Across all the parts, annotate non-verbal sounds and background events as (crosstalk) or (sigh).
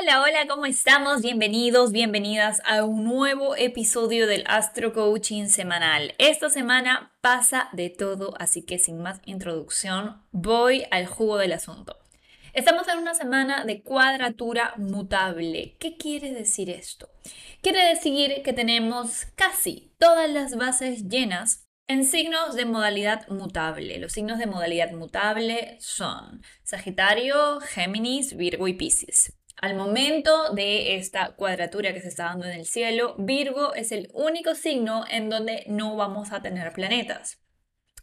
Hola, hola, ¿cómo estamos? Bienvenidos, bienvenidas a un nuevo episodio del Astro Coaching semanal. Esta semana pasa de todo, así que sin más introducción, voy al jugo del asunto. Estamos en una semana de cuadratura mutable. ¿Qué quiere decir esto? Quiere decir que tenemos casi todas las bases llenas en signos de modalidad mutable. Los signos de modalidad mutable son Sagitario, Géminis, Virgo y Pisces. Al momento de esta cuadratura que se está dando en el cielo, Virgo es el único signo en donde no vamos a tener planetas.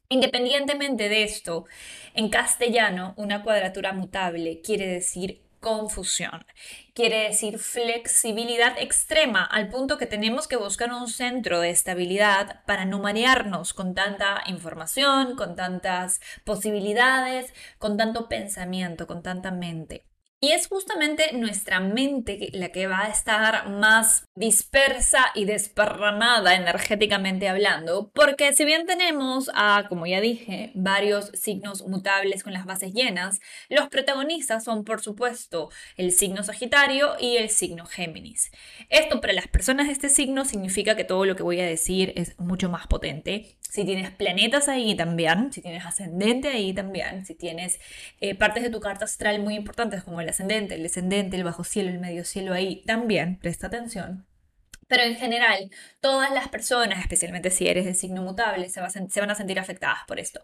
Independientemente de esto, en castellano, una cuadratura mutable quiere decir confusión, quiere decir flexibilidad extrema, al punto que tenemos que buscar un centro de estabilidad para no marearnos con tanta información, con tantas posibilidades, con tanto pensamiento, con tanta mente. Y es justamente nuestra mente la que va a estar más dispersa y desparramada energéticamente hablando, porque si bien tenemos a, como ya dije, varios signos mutables con las bases llenas, los protagonistas son por supuesto el signo Sagitario y el signo Géminis. Esto para las personas de este signo significa que todo lo que voy a decir es mucho más potente. Si tienes planetas ahí también, si tienes ascendente ahí también, si tienes eh, partes de tu carta astral muy importantes como el ascendente, el descendente, el bajo cielo, el medio cielo ahí, también presta atención. Pero en general, todas las personas, especialmente si eres de signo mutable, se, se, van a sentir afectadas por esto.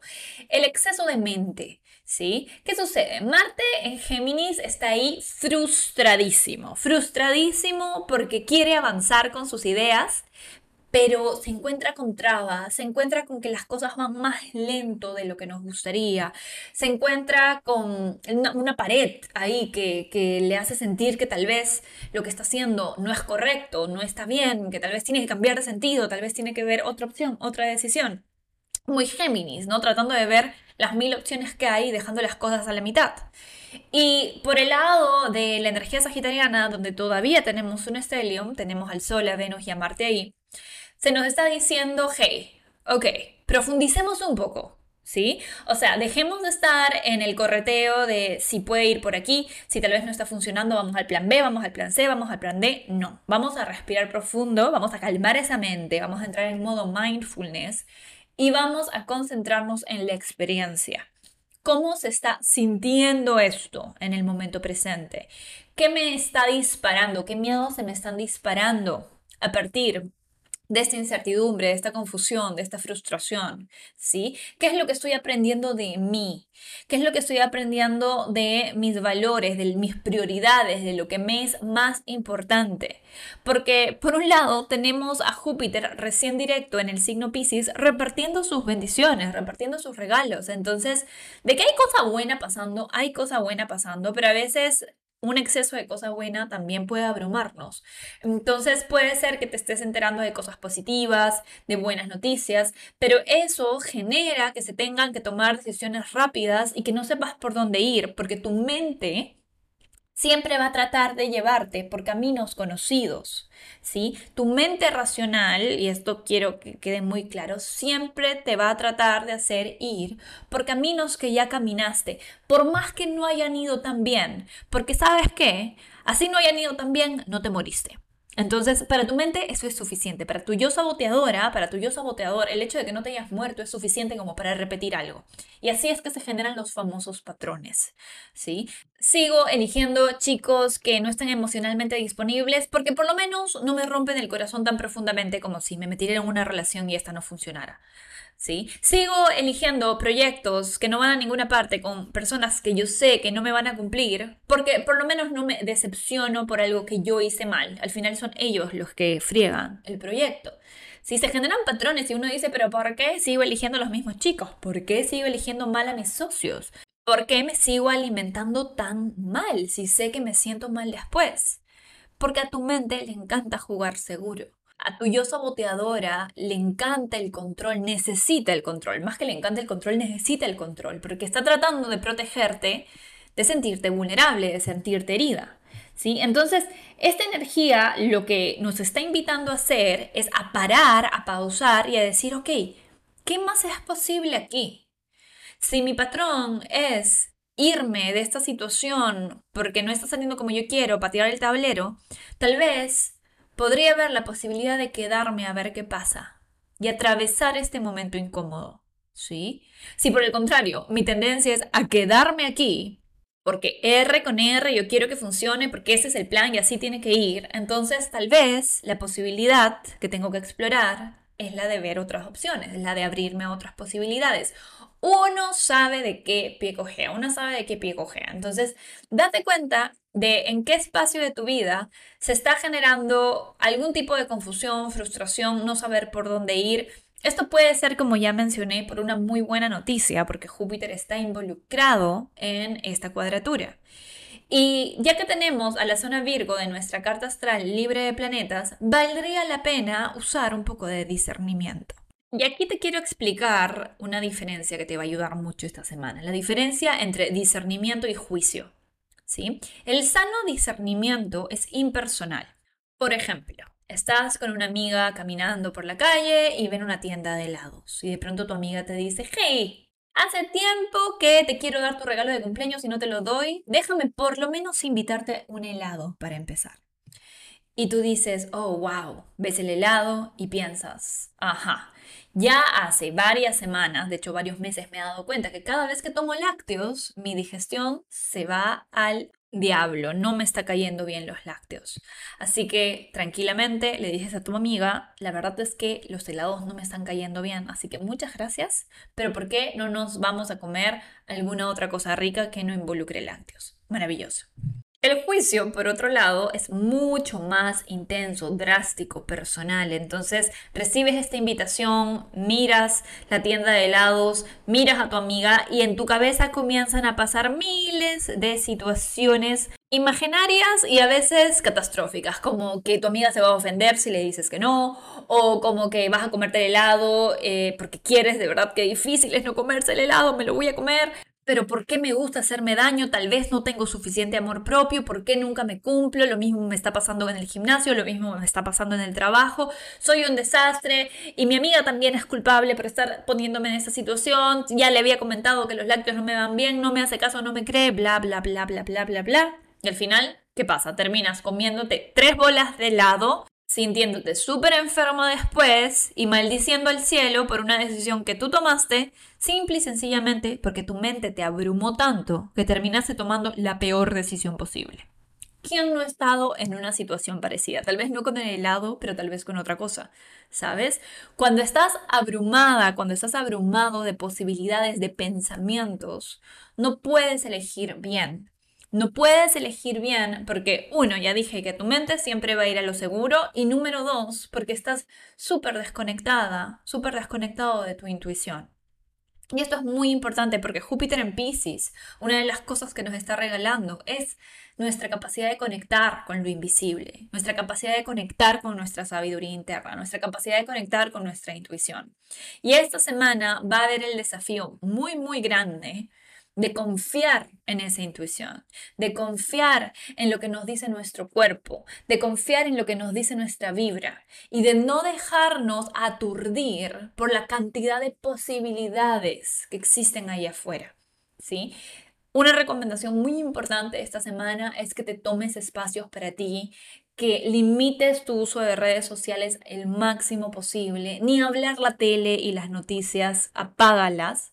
El exceso de mente, ¿sí? ¿Qué sucede? Marte en Géminis está ahí frustradísimo, frustradísimo porque quiere avanzar con sus ideas, pero se encuentra con trabas, se encuentra con que las cosas van más lento de lo que nos gustaría, se encuentra con una, pared ahí que, que, le hace sentir que tal vez lo que está haciendo no es correcto, no está bien, que tal vez tiene que cambiar de sentido, tal vez tiene que ver otra opción, otra decisión. Muy Géminis, ¿no? Tratando de ver las mil opciones que hay, dejando las cosas a la mitad. Y por el lado de la energía sagitariana, donde todavía tenemos un estelium, tenemos al Sol, a Venus y a Marte ahí, se nos está diciendo, hey, ok, profundicemos un poco, ¿sí? O sea, dejemos de estar en el correteo de si puede ir por aquí, si tal vez no está funcionando, vamos al plan B, vamos al plan C, vamos al plan D. No, vamos a respirar profundo, vamos a calmar esa mente, vamos a entrar en modo mindfulness y vamos a concentrarnos en la experiencia. ¿Cómo se está sintiendo esto en el momento presente? ¿Qué me está disparando? ¿Qué miedos se me están disparando a partir de esta incertidumbre, de esta confusión, de esta frustración, ¿sí? ¿Qué es lo que estoy aprendiendo de mí? ¿Qué es lo que estoy aprendiendo de mis valores, de mis prioridades, de lo que me es más importante? Porque por un lado tenemos a Júpiter recién directo en el signo Pisces repartiendo sus bendiciones, repartiendo sus regalos. Entonces, de que hay cosa buena pasando, hay cosa buena pasando, pero a veces un exceso de cosa buena también puede abrumarnos. Entonces puede ser que te estés enterando de cosas positivas, de buenas noticias, pero eso genera que se tengan que tomar decisiones rápidas y que no sepas por dónde ir, porque tu mente siempre va a tratar de llevarte por caminos conocidos, ¿sí? Tu mente racional, y esto quiero que quede muy claro, siempre te va a tratar de hacer ir por caminos que ya caminaste, por más que no hayan ido tan bien, porque sabes qué, así no hayan ido tan bien, no te moriste. Entonces, para tu mente eso es suficiente. Para tu yo saboteadora, para tu yo saboteador, el hecho de que no te hayas muerto es suficiente como para repetir algo. Y así es que se generan los famosos patrones, ¿sí? Sigo eligiendo chicos que no están emocionalmente disponibles porque por lo menos no me rompen el corazón tan profundamente como si me metiera en una relación y esta no funcionara. Sigo eligiendo proyectos que no van a ninguna parte con personas que yo sé que no me van a cumplir, porque por lo menos no me decepciono por algo que yo hice mal. Al final son ellos los que friegan el proyecto. Si se generan patrones y uno dice, pero ¿por qué sigo eligiendo los mismos chicos? ¿Por qué sigo eligiendo mal a mis socios? ¿Por qué me sigo alimentando tan mal si sé que me siento mal después? Porque a tu mente le encanta jugar seguro. A tu yo saboteadora le encanta el control, necesita el control. Más que le encanta el control, necesita el control. Porque está tratando de protegerte de sentirte vulnerable, de sentirte herida. ¿Sí? Entonces, esta energía lo que nos está invitando a hacer es a parar, a pausar y a decir, ok, ¿qué más es posible aquí? Si mi patrón es irme de esta situación porque no está saliendo como yo quiero para tirar el tablero, tal vez podría haber la posibilidad de quedarme a ver qué pasa y atravesar este momento incómodo. ¿Sí? Si por el contrario mi tendencia es a quedarme aquí porque R con R yo quiero que funcione porque ese es el plan y así tiene que ir, entonces tal vez la posibilidad que tengo que explorar es la de ver otras opciones, la de abrirme a otras posibilidades. Uno sabe de qué pie cojea, uno sabe de qué pie cojea. Entonces, date cuenta de en qué espacio de tu vida se está generando algún tipo de confusión, frustración, no saber por dónde ir, esto puede ser, como ya mencioné, por una muy buena noticia, porque Júpiter está involucrado en esta cuadratura. Y ya que tenemos a la zona Virgo de nuestra carta astral libre de planetas, valdría la pena usar un poco de discernimiento. Y aquí te quiero explicar una diferencia que te va a ayudar mucho esta semana, la diferencia entre discernimiento y juicio. El sano discernimiento es impersonal. Por ejemplo, Estás con una amiga caminando por la calle y ven una tienda de helados y de pronto tu amiga te dice, hey, hace tiempo que te quiero dar tu regalo de cumpleaños y no te lo doy, déjame por lo menos invitarte un helado para empezar. Y tú dices, oh, wow, ves el helado y piensas, ajá, ya hace varias semanas, de hecho varios meses, me he dado cuenta que cada vez que tomo lácteos, mi digestión se va al diablo, no me está cayendo bien los lácteos. Así que tranquilamente le dices a tu amiga, la verdad es que los helados no me están cayendo bien, así que muchas gracias, pero ¿por qué no nos vamos a comer alguna otra cosa rica que no involucre lácteos? Maravilloso. El juicio, por otro lado, es mucho más intenso, drástico, personal. Entonces, recibes esta invitación, miras la tienda de helados, miras a tu amiga y en tu cabeza comienzan a pasar miles de situaciones imaginarias y a veces catastróficas, como que tu amiga se va a ofender si le dices que no, o como que vas a comerte el helado eh, porque quieres, de verdad que difícil es no comerse el helado, me lo voy a comer pero ¿por qué me gusta hacerme daño? Tal vez no tengo suficiente amor propio, ¿por qué nunca me cumplo? Lo mismo me está pasando en el gimnasio, lo mismo me está pasando en el trabajo, soy un desastre y mi amiga también es culpable por estar poniéndome en esa situación, ya le había comentado que los lácteos no me van bien, no me hace caso, no me cree, bla, bla, bla, bla, bla, bla, bla. Y al final, ¿qué pasa? Terminas comiéndote tres bolas de helado sintiéndote súper enfermo después y maldiciendo al cielo por una decisión que tú tomaste, simple y sencillamente porque tu mente te abrumó tanto que terminaste tomando la peor decisión posible. ¿Quién no ha estado en una situación parecida? Tal vez no con el helado, pero tal vez con otra cosa, ¿sabes? Cuando estás abrumada, cuando estás abrumado de posibilidades, de pensamientos, no puedes elegir bien. No puedes elegir bien porque, uno, ya dije que tu mente siempre va a ir a lo seguro y número dos, porque estás súper desconectada, súper desconectado de tu intuición. Y esto es muy importante porque Júpiter en Pisces, una de las cosas que nos está regalando es nuestra capacidad de conectar con lo invisible, nuestra capacidad de conectar con nuestra sabiduría interna, nuestra capacidad de conectar con nuestra intuición. Y esta semana va a haber el desafío muy, muy grande de confiar en esa intuición, de confiar en lo que nos dice nuestro cuerpo, de confiar en lo que nos dice nuestra vibra y de no dejarnos aturdir por la cantidad de posibilidades que existen ahí afuera. ¿sí? Una recomendación muy importante esta semana es que te tomes espacios para ti, que limites tu uso de redes sociales el máximo posible, ni hablar la tele y las noticias, apágalas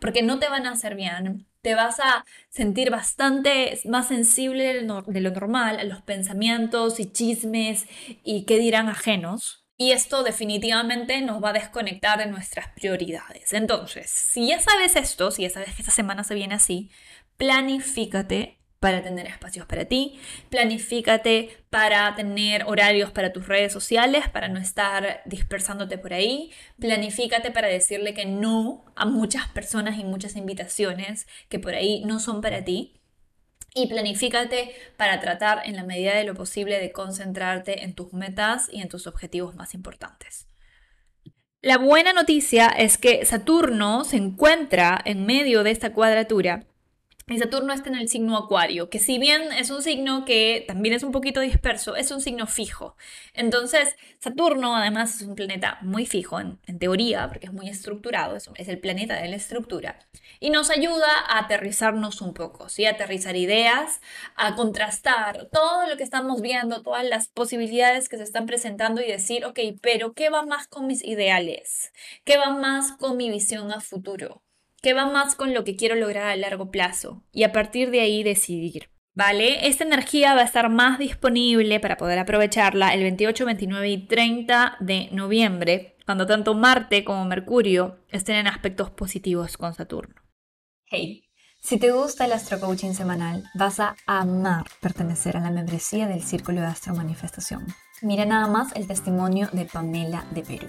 porque no te van a hacer bien. Te vas a sentir bastante más sensible de lo normal a los pensamientos y chismes y qué dirán ajenos. Y esto definitivamente nos va a desconectar de nuestras prioridades. Entonces, si ya sabes esto, si ya sabes que esta semana se viene así, planifícate para tener espacios para ti, planifícate para tener horarios para tus redes sociales, para no estar dispersándote por ahí, planifícate para decirle que no a muchas personas y muchas invitaciones que por ahí no son para ti. y planifícate para tratar en la medida de lo posible de concentrarte en tus metas y en tus objetivos más importantes. La buena noticia es que Saturno se encuentra en medio de esta cuadratura y Saturno está en el signo Acuario, que si bien es un signo que también es un poquito disperso, es un signo fijo. Entonces, Saturno además es un planeta muy fijo en, teoría, porque es muy estructurado, es, el planeta de la estructura, y nos ayuda a aterrizarnos un poco, ¿sí? A aterrizar ideas, a contrastar todo lo que estamos viendo, todas las posibilidades que se están presentando y decir, ok, pero ¿qué va más con mis ideales? ¿Qué va más con mi visión a futuro? ¿Qué va más con lo que quiero lograr a largo plazo y a partir de ahí decidir. ¿Vale? Esta energía va a estar más disponible para poder aprovecharla el 28, 29 y 30 de noviembre, cuando tanto Marte como Mercurio estén en aspectos positivos con Saturno. Hey, si te gusta el Astro Coaching semanal, vas a amar pertenecer a la membresía del Círculo de Astro Manifestación. Mira nada más el testimonio de Pamela de Perú.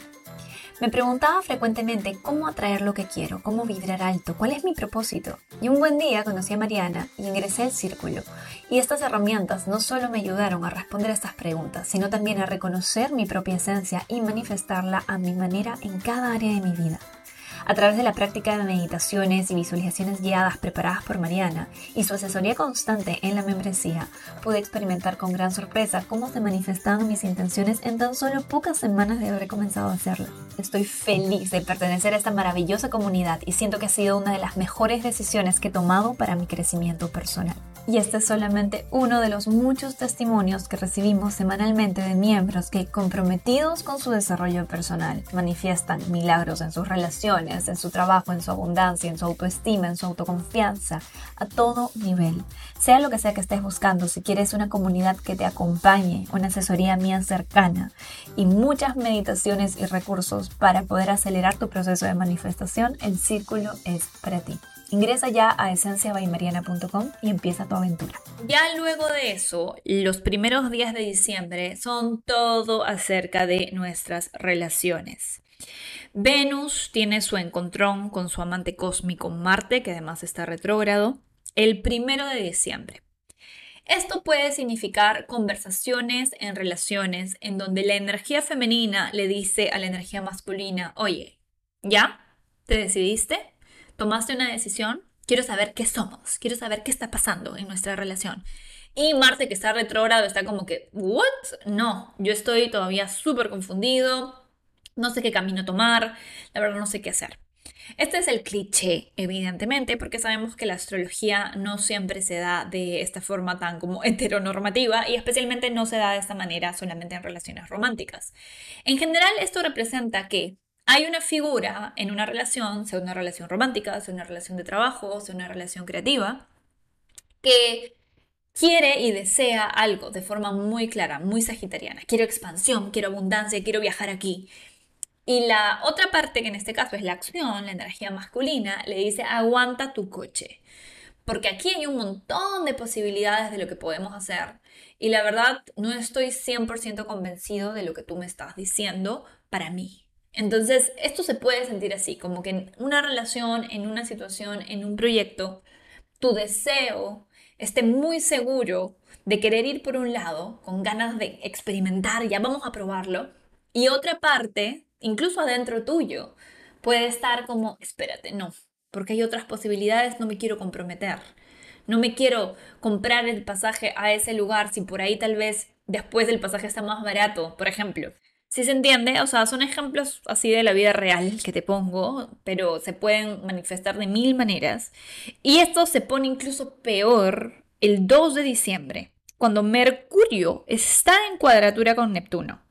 Me preguntaba frecuentemente cómo atraer lo que quiero, cómo vibrar alto, cuál es mi propósito. Y un buen día conocí a Mariana y ingresé al círculo. Y estas herramientas no solo me ayudaron a responder a estas preguntas, sino también a reconocer mi propia esencia y manifestarla a mi manera en cada área de mi vida. A través de la práctica de meditaciones y visualizaciones guiadas preparadas por Mariana y su asesoría constante en la membresía, pude experimentar con gran sorpresa cómo se manifestaban mis intenciones en tan solo pocas semanas de haber comenzado a hacerlo. Estoy feliz de pertenecer a esta maravillosa comunidad y siento que ha sido una de las mejores decisiones que he tomado para mi crecimiento personal. Y este es solamente uno de los muchos testimonios que recibimos semanalmente de miembros que, comprometidos con su desarrollo personal, manifiestan milagros en sus relaciones, en su trabajo, en su abundancia, en su autoestima, en su autoconfianza, a todo nivel. Sea lo que sea que estés buscando, si quieres una comunidad que te acompañe, una asesoría mía cercana y muchas meditaciones y recursos para poder acelerar tu proceso de manifestación, el círculo es para ti. Ingresa ya a esenciabaimariana.com y empieza tu aventura. Ya luego de eso, los primeros días de diciembre son todo acerca de nuestras relaciones. Venus tiene su encontrón con su amante cósmico Marte, que además está retrógrado, el primero de diciembre. Esto puede significar conversaciones en relaciones en donde la energía femenina le dice a la energía masculina, oye, ¿ya? ¿Te decidiste? Tomaste una decisión, quiero saber qué somos, quiero saber qué está pasando en nuestra relación. Y Marte, que está retrógrado, está como que, ¿what? No, yo estoy todavía súper confundido, no sé qué camino tomar, la verdad no sé qué hacer. Este es el cliché, evidentemente, porque sabemos que la astrología no siempre se da de esta forma tan como (laughs) heteronormativa y especialmente no se da de esta manera solamente en relaciones románticas. En general, esto representa que hay una figura en una relación, sea una relación romántica, sea una relación de trabajo, sea una relación creativa, que quiere y desea algo de forma muy clara, muy sagitariana. Quiero expansión, quiero abundancia, quiero viajar aquí. Y la otra parte, que en este caso es la acción, la energía masculina, le dice aguanta tu coche. Porque aquí hay un montón de posibilidades de lo que podemos hacer. Y la verdad, no estoy 100% convencido de lo que tú me estás diciendo para mí. Entonces, esto se puede sentir así, como que en una relación, en una situación, en un proyecto, tu deseo esté muy seguro de querer ir por un lado, con ganas de experimentar, ya vamos a probarlo, y otra parte, incluso adentro tuyo, puede estar como, espérate, no, porque hay otras posibilidades, no me quiero comprometer, no me quiero comprar el pasaje a ese lugar si por ahí tal vez después el pasaje está más barato, por ejemplo. Si se entiende, o sea, son ejemplos así de la vida real que te pongo, pero se pueden manifestar de mil maneras. Y esto se pone incluso peor el 2 de diciembre, cuando Mercurio está en cuadratura con Neptuno.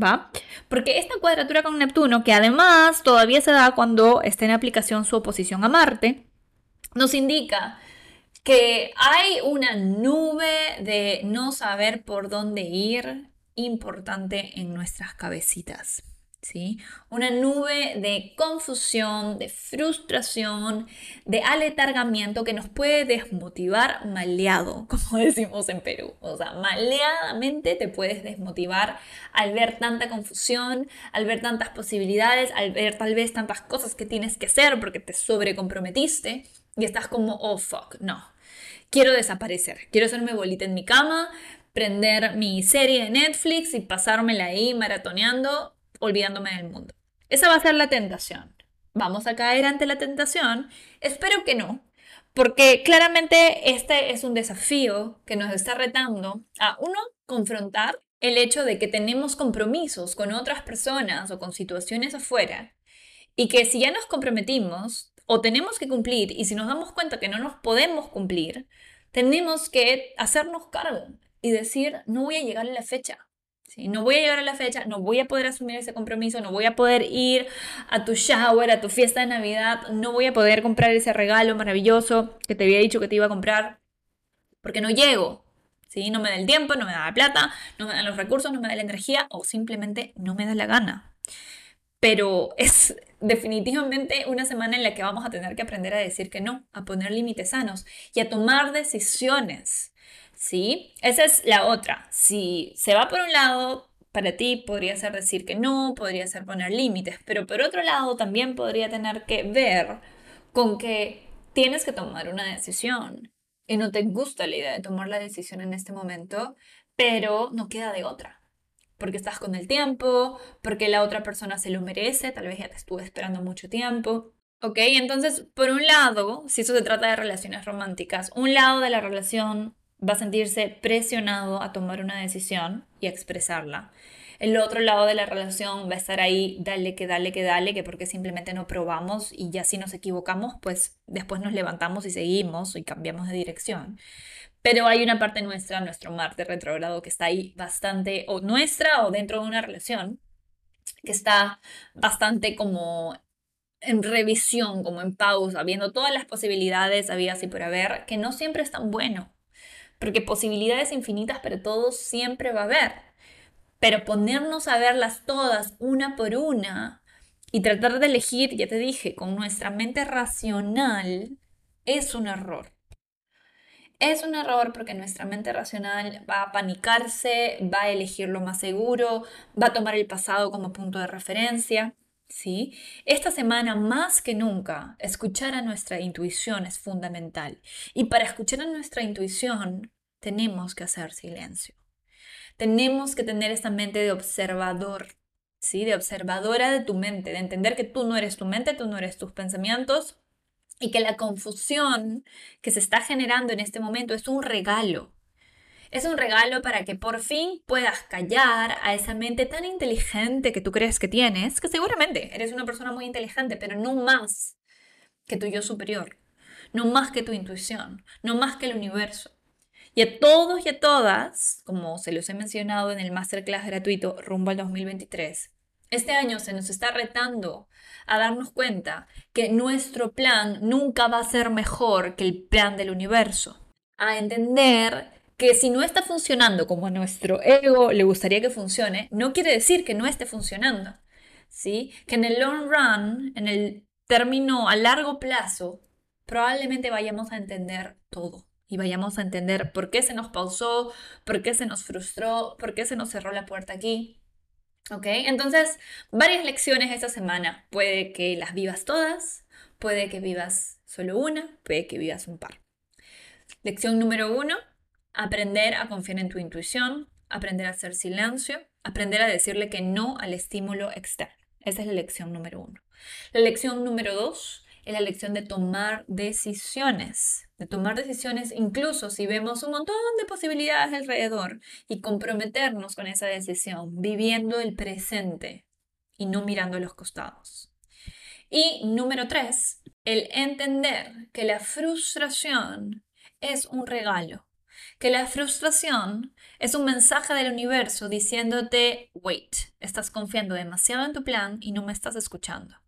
¿Va? Porque esta cuadratura con Neptuno, que además todavía se da cuando está en aplicación su oposición a Marte, nos indica que hay una nube de no saber por dónde ir, importante en nuestras cabecitas. ¿Sí? Una nube de confusión, de frustración, de aletargamiento que nos puede desmotivar maleado, (laughs) como decimos en Perú. O sea, maleadamente te puedes desmotivar al ver tanta confusión, al ver tantas posibilidades, al ver tal vez tantas cosas que tienes que hacer porque te sobrecomprometiste y estás como, oh fuck, no. quiero desaparecer, quiero hacerme bolita en mi cama, prender mi serie de Netflix y pasármela ahí maratoneando, olvidándome del mundo. Esa va a ser la tentación. ¿Vamos a caer ante la tentación? Espero que no, porque claramente este es un desafío que nos está retando a, uno, confrontar el hecho de que tenemos compromisos con otras personas o con situaciones afuera y que si ya nos comprometimos o tenemos que cumplir y si nos damos cuenta que no nos podemos cumplir, tenemos que hacernos cargo y decir, no voy a llegar a la fecha. ¿sí? No voy a llegar a la fecha, no voy a poder asumir ese compromiso, no voy a poder ir a tu shower, a tu fiesta de Navidad, no voy a poder comprar ese regalo maravilloso que te había dicho que te iba a comprar, porque no llego. ¿sí? No me da el tiempo, no me da la plata, no me dan los recursos, no me da la energía o simplemente no me da la gana. Pero es (laughs) definitivamente una semana en la que vamos a tener que aprender a decir que no, a poner límites sanos y a tomar decisiones ¿sí? Esa es la otra. Si se va por un lado, para ti podría ser decir que no, podría ser poner límites, pero por otro lado también podría tener que ver con que tienes que tomar una decisión y no te gusta la idea de tomar la decisión en este momento, pero no queda de otra. Porque estás con el tiempo, porque la otra persona se lo merece, tal vez ya te estuve esperando mucho tiempo. ¿Ok? Entonces, por un lado, si eso se trata de relaciones románticas, un lado de la relación va a sentirse presionado a tomar una decisión y a expresarla. El otro lado de la relación va a estar ahí, dale que dale que dale, que porque simplemente no probamos y ya si nos equivocamos, pues después nos levantamos y seguimos y cambiamos de dirección. Pero hay una parte nuestra, nuestro Marte retrogrado, que está ahí bastante, o nuestra o dentro de una relación, que está bastante como en revisión, como en pausa, viendo todas las posibilidades habidas y por haber, que no siempre es tan bueno porque posibilidades infinitas pero todo siempre va a haber. Pero ponernos a verlas todas una por una y tratar de elegir, ya te dije, con nuestra mente racional, es un error. Es un error porque nuestra mente racional va a panicarse, va a elegir lo más seguro, va a tomar el pasado como punto de referencia. ¿sí? Esta semana más que nunca, escuchar a nuestra intuición es fundamental. Y para escuchar a nuestra intuición, tenemos que hacer silencio. Tenemos que tener esta mente de observador, ¿sí? De observadora de tu mente, de entender que tú no eres tu mente, tú no eres tus pensamientos y que la confusión que se está generando en este momento es un regalo. Es un regalo para que por fin puedas callar a esa mente tan inteligente que tú crees que tienes, que seguramente eres una persona muy inteligente, pero no más que tu yo superior, no más que tu intuición, no más que el universo. Y a todos y a todas, como se los he mencionado en el masterclass gratuito rumbo al 2023, este año se nos está retando a darnos cuenta que nuestro plan nunca va a ser mejor que el plan del universo. A entender que si no está funcionando como a nuestro ego le gustaría que funcione, no quiere decir que no esté funcionando. ¿Sí? Que en el long run, en el término a largo plazo, probablemente vayamos a entender todo y vayamos a entender por qué se nos pausó, por qué se nos frustró, por qué se nos cerró la puerta aquí. ¿Ok? Entonces, varias lecciones esta semana. Puede que las vivas todas, puede que vivas solo una, puede que vivas un par. Lección número uno, aprender a confiar en tu intuición, aprender a hacer silencio, aprender a decirle que no al estímulo externo. Esa es la lección número uno. La lección número dos es la lección de tomar decisiones de tomar decisiones incluso si vemos un montón de posibilidades alrededor y comprometernos con esa decisión, viviendo el presente y no mirando los costados. Y número tres, el entender que la frustración es un regalo, que la frustración es un mensaje del universo diciéndote, wait, estás confiando demasiado en tu plan y no me estás escuchando.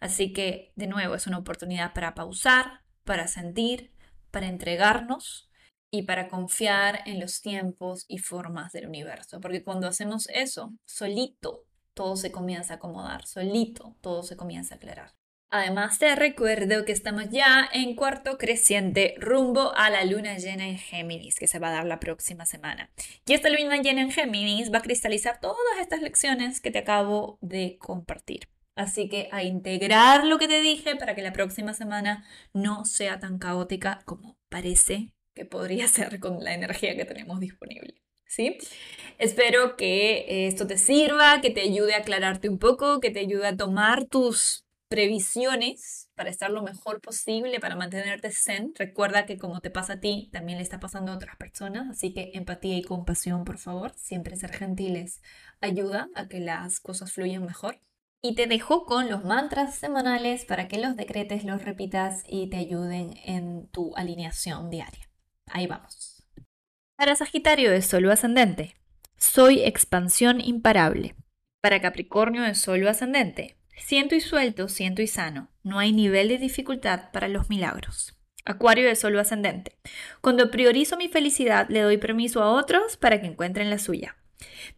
Así que, de nuevo, es una oportunidad para pausar, para sentir, para entregarnos y para confiar en los tiempos y formas del universo. Porque cuando hacemos eso, solito todo se comienza a acomodar, solito todo se comienza a aclarar. Además te recuerdo que estamos ya en cuarto creciente rumbo a la luna llena en Géminis que se va a dar la próxima semana. Y esta luna llena en Géminis va a cristalizar todas estas lecciones que te acabo de compartir. Así que a integrar lo que te dije para que la próxima semana no sea tan caótica como parece que podría (laughs) ser con la energía que tenemos disponible. ¿Sí? Espero que esto te sirva, que te ayude a aclararte un poco, que te ayude a tomar tus previsiones para estar lo mejor posible, para mantenerte zen. Recuerda que como te pasa a ti, también le está pasando a otras personas, así que empatía y compasión, por favor. Siempre ser gentiles ayuda a que las cosas fluyan mejor. Y te dejo con los mantras semanales para que los decretes, los repitas y te ayuden en tu alineación diaria. Ahí vamos. Para Sagitario de Sol ascendente, soy expansión imparable. Para Capricornio de Sol ascendente, siento y suelto, siento y sano. No hay nivel de dificultad para los milagros. Acuario de Sol ascendente. Cuando priorizo mi felicidad, le doy permiso a otros para que encuentren la suya.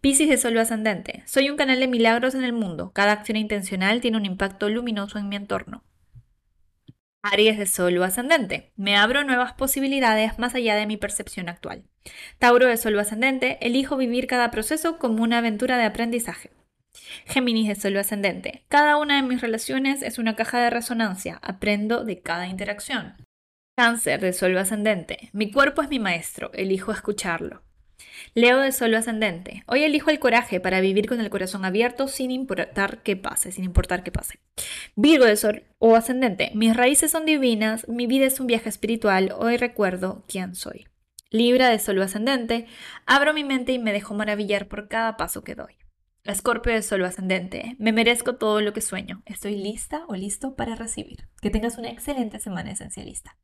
Piscis de Sol ascendente. Soy un canal de milagros en el mundo. Cada acción intencional tiene un impacto luminoso en mi entorno. Aries de Sol ascendente. Me abro nuevas posibilidades más allá de mi percepción actual. Tauro de Sol ascendente. Elijo vivir cada proceso como una aventura de aprendizaje. Géminis de Sol ascendente. Cada una de mis relaciones es una caja de resonancia. Aprendo de cada interacción. Cáncer de Sol ascendente. Mi cuerpo es mi maestro. Elijo escucharlo. Leo de Sol ascendente. Hoy elijo el coraje para vivir con el corazón abierto sin importar qué pase, sin importar qué pase. Virgo de Sol o ascendente. Mis raíces son divinas, mi vida es un viaje espiritual, hoy recuerdo quién soy. Libra de Sol ascendente. Abro mi mente y me dejo maravillar por cada paso que doy. Escorpio de Sol ascendente. Me merezco todo lo que sueño. Estoy lista o listo para recibir. Que tengas una excelente semana esencialista.